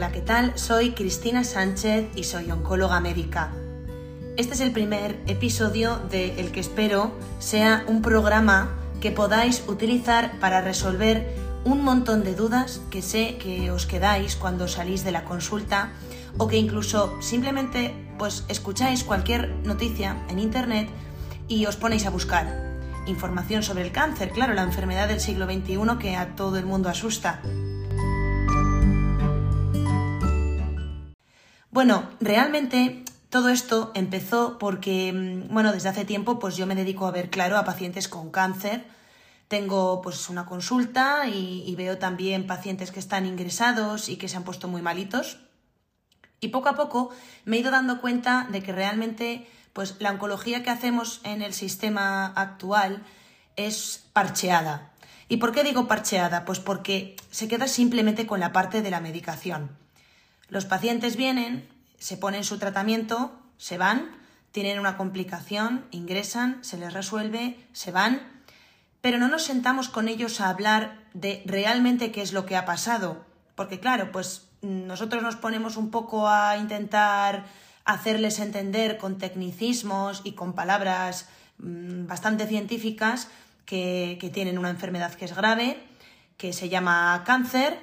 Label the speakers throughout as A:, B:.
A: Hola, ¿qué tal? Soy Cristina Sánchez y soy oncóloga médica. Este es el primer episodio de el que espero sea un programa que podáis utilizar para resolver un montón de dudas que sé que os quedáis cuando salís de la consulta o que incluso simplemente pues escucháis cualquier noticia en internet y os ponéis a buscar información sobre el cáncer, claro, la enfermedad del siglo XXI que a todo el mundo asusta. Bueno, realmente todo esto empezó porque, mm, bueno, desde hace tiempo pues yo me dedico a ver claro a pacientes con cáncer. Tengo pues una consulta y, veo también pacientes que están ingresados y que se han puesto muy malitos. Y poco a poco me he ido dando cuenta de que realmente pues la oncología que hacemos en el sistema actual es parcheada. ¿Y por qué digo parcheada? Pues porque se queda simplemente con la parte de la medicación. Los pacientes vienen, se ponen su tratamiento, se van, tienen una complicación, ingresan, se les resuelve, se van, pero no nos sentamos con ellos a hablar de realmente qué es lo que ha pasado. Porque claro, pues nosotros nos ponemos un poco a intentar hacerles entender con tecnicismos y con palabras mm, bastante científicas que, tienen una enfermedad que es grave, que se llama cáncer,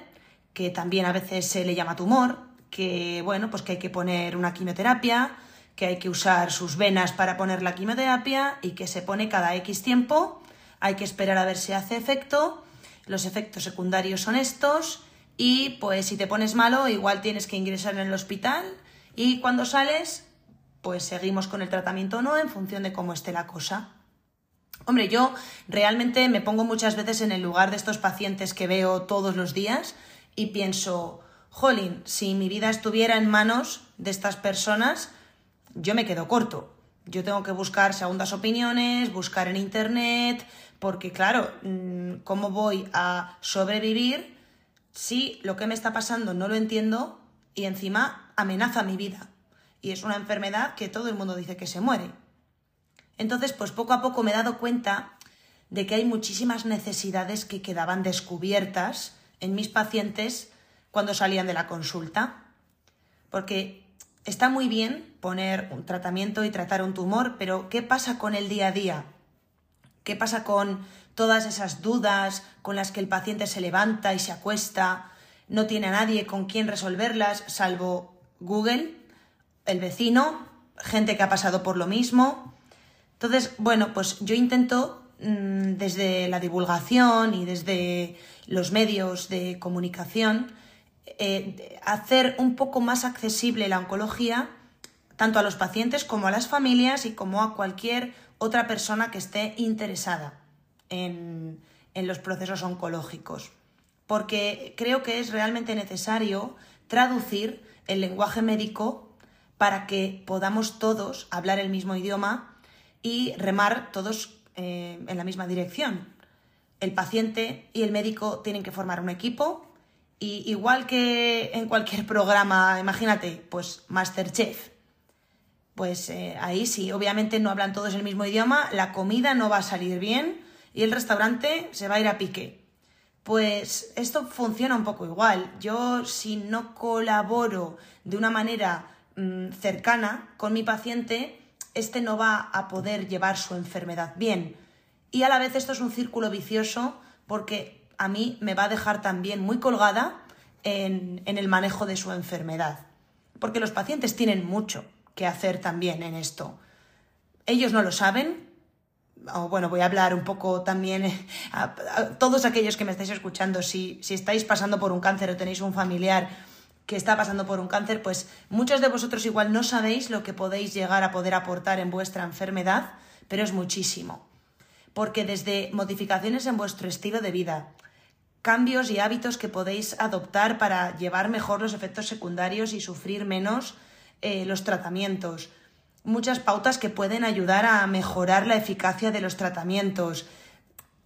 A: que también a veces se le llama tumor, que bueno, pues que hay que poner una quimioterapia, que hay que usar sus venas para poner la quimioterapia y que se pone cada X tiempo, hay que esperar a ver si hace efecto, los efectos secundarios son estos y pues si te pones malo igual tienes que ingresar en el hospital y cuando sales, pues seguimos con el tratamiento o no en función de cómo esté la cosa. Hombre, yo realmente me pongo muchas veces en el lugar de estos pacientes que veo todos los días y pienso, jolín, si mi vida estuviera en manos de estas personas, yo me quedo corto. Yo tengo que buscar segundas opiniones, buscar en internet, porque claro, mm, ¿cómo voy a sobrevivir si lo que me está pasando no lo entiendo y encima amenaza mi vida. Y es una enfermedad que todo el mundo dice que se muere. Entonces, pues poco a poco me he dado cuenta de que hay muchísimas necesidades que quedaban descubiertas en mis pacientes cuando salían de la consulta. Porque está muy bien poner un tratamiento y tratar un tumor, pero ¿qué pasa con el día a día? ¿Qué pasa con todas esas dudas con las que el paciente se levanta y se acuesta no tiene a nadie con quien resolverlas, salvo Google, el vecino, gente que ha pasado por lo mismo. Entonces, bueno, pues yo intento mm, desde la divulgación y desde los medios de comunicación eh, hacer un poco más accesible la oncología tanto a los pacientes como a las familias y como a cualquier otra persona que esté interesada en los procesos oncológicos porque creo que es realmente necesario traducir el lenguaje médico para que podamos todos hablar el mismo idioma y remar todos eh, en la misma dirección. El paciente y el médico tienen que formar un equipo y igual que en cualquier programa, imagínate, pues Masterchef, pues eh, ahí sí, obviamente no hablan todos el mismo idioma, la comida no va a salir bien y el restaurante se va a ir a pique. Pues esto funciona un poco igual. Yo si no colaboro de una manera mmm, cercana con mi paciente, este no va a poder llevar su enfermedad bien. Y a la vez esto es un círculo vicioso porque a mí me va a dejar también muy colgada en, en el manejo de su enfermedad. Porque los pacientes tienen mucho que hacer también en esto. Ellos no lo saben, o bueno, voy a hablar un poco también eh, a, todos aquellos que me estáis escuchando, si, si estáis pasando por un cáncer o tenéis un familiar que está pasando por un cáncer, pues muchos de vosotros igual no sabéis lo que podéis llegar a poder aportar en vuestra enfermedad, pero es muchísimo. Porque desde modificaciones en vuestro estilo de vida, cambios y hábitos que podéis adoptar para llevar mejor los efectos secundarios y sufrir menos eh, los tratamientos, muchas pautas que pueden ayudar a mejorar la eficacia de los tratamientos.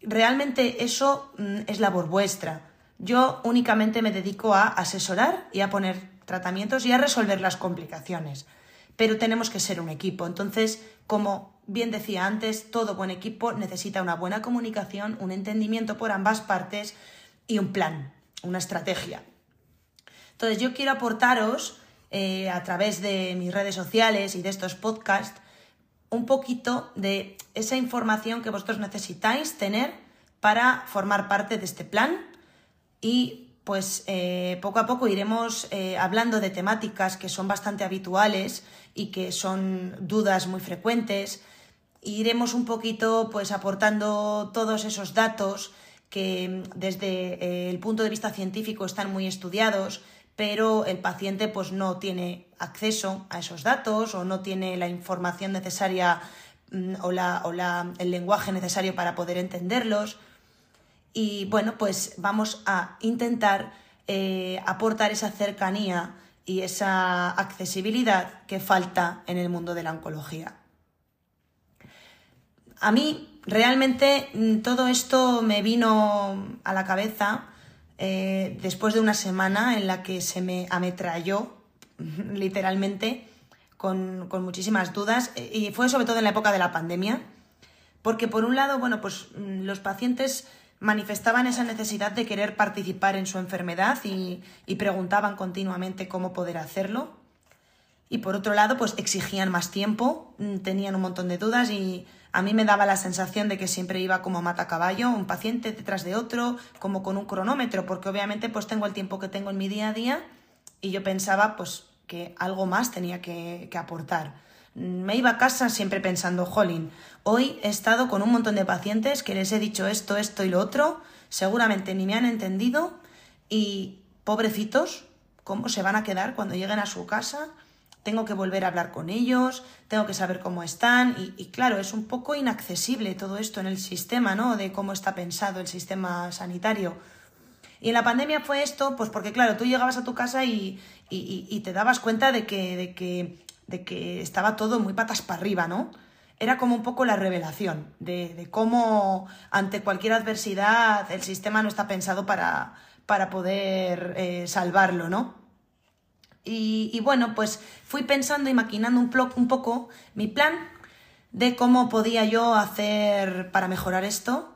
A: Realmente eso mm, es labor vuestra. Yo únicamente me dedico a asesorar y a poner tratamientos y a resolver las complicaciones. Pero tenemos que ser un equipo. Entonces, como bien decía antes, todo buen equipo necesita una buena comunicación, un entendimiento por ambas partes y un plan, una estrategia. Entonces yo quiero aportaros eh, a través de mis redes sociales y de estos podcasts un poquito de esa información que vosotros necesitáis tener para formar parte de este plan y pues eh, poco a poco iremos eh, hablando de temáticas que son bastante habituales y que son dudas muy frecuentes. Iremos un poquito pues aportando todos esos datos que desde eh, el punto de vista científico están muy estudiados, pero el paciente pues no tiene acceso a esos datos o no tiene la información necesaria mm, o, la, el lenguaje necesario para poder entenderlos. Y bueno, pues vamos a intentar eh, aportar esa cercanía y esa accesibilidad que falta en el mundo de la oncología. A mí realmente mm, todo esto me vino a la cabeza eh, después de una semana en la que se me ametralló literalmente con, con, muchísimas dudas eh, y fue sobre todo en la época de la pandemia porque por un lado, bueno, pues mm, los pacientes manifestaban esa necesidad de querer participar en su enfermedad y, preguntaban continuamente cómo poder hacerlo. Y por otro lado, pues exigían más tiempo, mm, tenían un montón de dudas y a mí me daba la sensación de que siempre iba como mata caballo, un paciente detrás de otro, como con un cronómetro, porque obviamente pues tengo el tiempo que tengo en mi día a día y yo pensaba pues que algo más tenía que, que aportar. Me iba a casa siempre pensando, jolín, hoy he estado con un montón de pacientes que les he dicho esto, esto y lo otro, seguramente ni me han entendido y pobrecitos, ¿cómo se van a quedar cuando lleguen a su casa? Tengo que volver a hablar con ellos, tengo que saber cómo están y, claro, es un poco inaccesible todo esto en el sistema, ¿no? De cómo está pensado el sistema sanitario. Y en la pandemia fue esto, pues porque claro, tú llegabas a tu casa y, te dabas cuenta de que, de que de que estaba todo muy patas para arriba, ¿no? Era como un poco la revelación de, cómo ante cualquier adversidad el sistema no está pensado para, para poder eh, salvarlo, ¿no? Y, bueno, pues fui pensando y maquinando un, poco mi plan de cómo podía yo hacer para mejorar esto.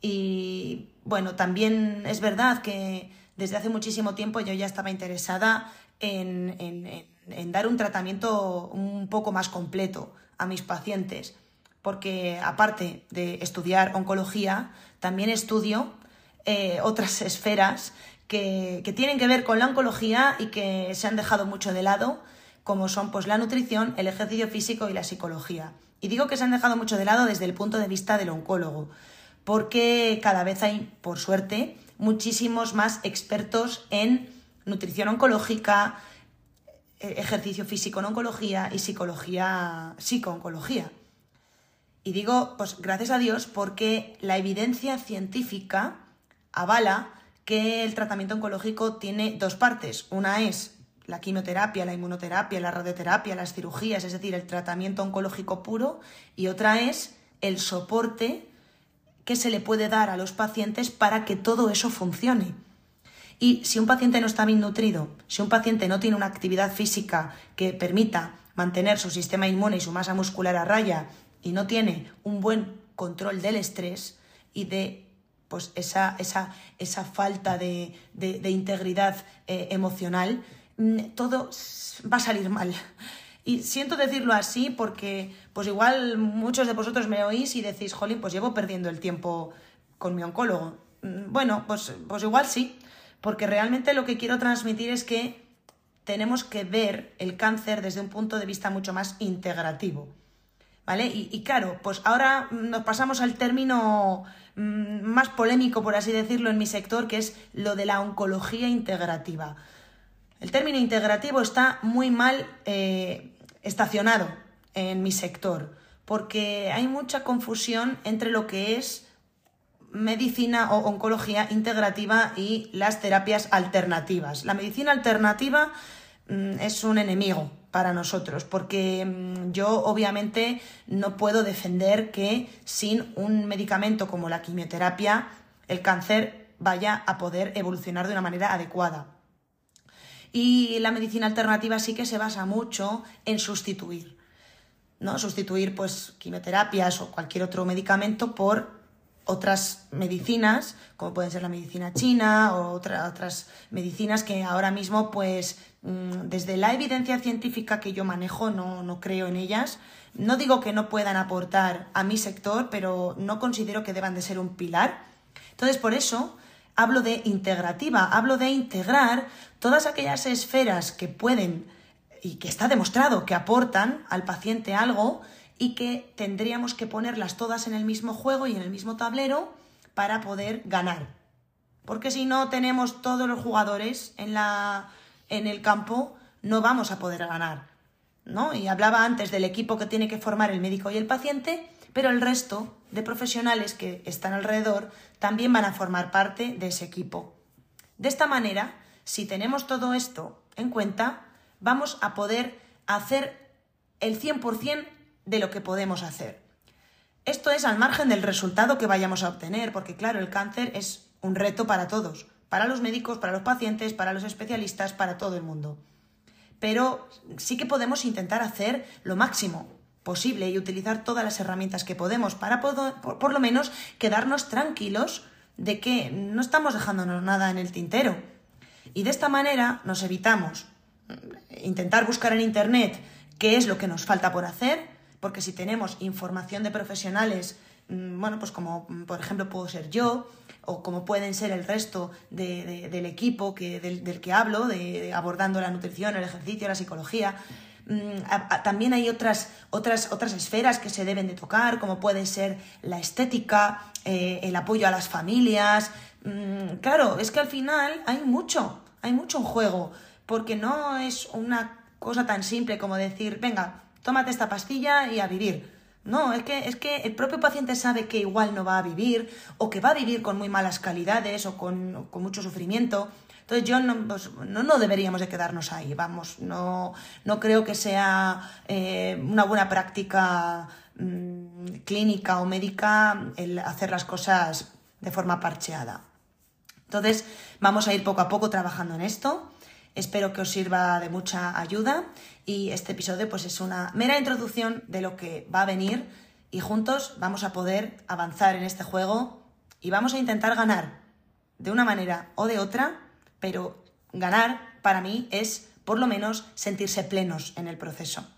A: Y bueno, también es verdad que desde hace muchísimo tiempo yo ya estaba interesada en en dar un tratamiento un poco más completo a mis pacientes, porque aparte de estudiar oncología, también estudio eh, otras esferas que, tienen que ver con la oncología y que se han dejado mucho de lado, como son pues, la nutrición, el ejercicio físico y la psicología. Y digo que se han dejado mucho de lado desde el punto de vista del oncólogo, porque cada vez hay, por suerte, muchísimos más expertos en nutrición oncológica, eh, ejercicio físico en oncología y psicología, psico-oncología. Y digo, pues gracias a Dios, porque la evidencia científica avala que el tratamiento oncológico tiene dos partes. Una es la quimioterapia, la inmunoterapia, la radioterapia, las cirugías, es decir, el tratamiento oncológico puro, y otra es el soporte que se le puede dar a los pacientes para que todo eso funcione. Y si un paciente no está bien nutrido, si un paciente no tiene una actividad física que permita mantener su sistema inmune y su masa muscular a raya y no tiene un buen control del estrés y de pues esa, esa, esa falta de, integridad eh, emocional, mm, todo va a salir mal. Y siento decirlo así porque, pues igual muchos de vosotros me oís y decís, jolín, pues llevo perdiendo el tiempo con mi oncólogo. Mm, bueno, pues, pues igual sí, porque realmente lo que quiero transmitir es que tenemos que ver el cáncer desde un punto de vista mucho más integrativo. Y, claro, pues ahora nos pasamos al término mm, más polémico, por así decirlo, en mi sector, que es lo de la oncología integrativa. El término integrativo está muy mal eh, estacionado en mi sector, porque hay mucha confusión entre lo que es medicina o oncología integrativa y las terapias alternativas. La medicina alternativa mm, es un enemigo para nosotros, porque mm, yo obviamente no puedo defender que sin un medicamento como la quimioterapia el cáncer vaya a poder evolucionar de una manera adecuada. Y la medicina alternativa sí que se basa mucho en sustituir, ¿no? Sustituir pues quimioterapias o cualquier otro medicamento por otras medicinas, como pueden ser la medicina china o otras medicinas que ahora mismo, pues, mm, desde la evidencia científica que yo manejo, no, no creo en ellas. No digo que no puedan aportar a mi sector, pero no considero que deban de ser un pilar. Entonces, por eso hablo de integrativa, hablo de integrar todas aquellas esferas que pueden y que está demostrado que aportan al paciente algo y que tendríamos que ponerlas todas en el mismo juego y en el mismo tablero para poder ganar. Porque si no tenemos todos los jugadores en, la, en el campo, no vamos a poder ganar. ¿no? Y hablaba antes del equipo que tiene que formar el médico y el paciente, pero el resto de profesionales que están alrededor también van a formar parte de ese equipo. De esta manera, si tenemos todo esto en cuenta, vamos a poder hacer el 100% de lo que podemos hacer. Esto es al margen del resultado que vayamos a obtener, porque claro, el cáncer es un reto para todos, para los médicos, para los pacientes, para los especialistas, para todo el mundo. Pero sí que podemos intentar hacer lo máximo posible y utilizar todas las herramientas que podemos para por, por lo menos quedarnos tranquilos de que no estamos dejándonos nada en el tintero. Y de esta manera nos evitamos intentar buscar en Internet qué es lo que nos falta por hacer, porque si tenemos información de profesionales, mm, bueno, pues como mm, por ejemplo puedo ser yo, o como pueden ser el resto del equipo que, del, que hablo, de, abordando la nutrición, el ejercicio, la psicología, mm, también hay otras, otras, otras esferas que se deben de tocar, como puede ser la estética, eh, el apoyo a las familias. claro, es que al final hay mucho, hay mucho en juego, porque no es una cosa tan simple como decir, venga, tómate esta pastilla y a vivir. No, es que, es que el propio paciente sabe que igual no va a vivir o que va a vivir con muy malas calidades o con, mucho sufrimiento. Entonces yo pues, no, no, deberíamos de quedarnos ahí, vamos, no, no creo que sea eh, una buena práctica mm, clínica o médica el hacer las cosas de forma parcheada. Entonces vamos a ir poco a poco trabajando en esto. Espero que os sirva de mucha ayuda y este episodio pues es una mera introducción de lo que va a venir y juntos vamos a poder avanzar en este juego y vamos a intentar ganar de una manera o de otra, pero ganar para mí es por lo menos sentirse plenos en el proceso.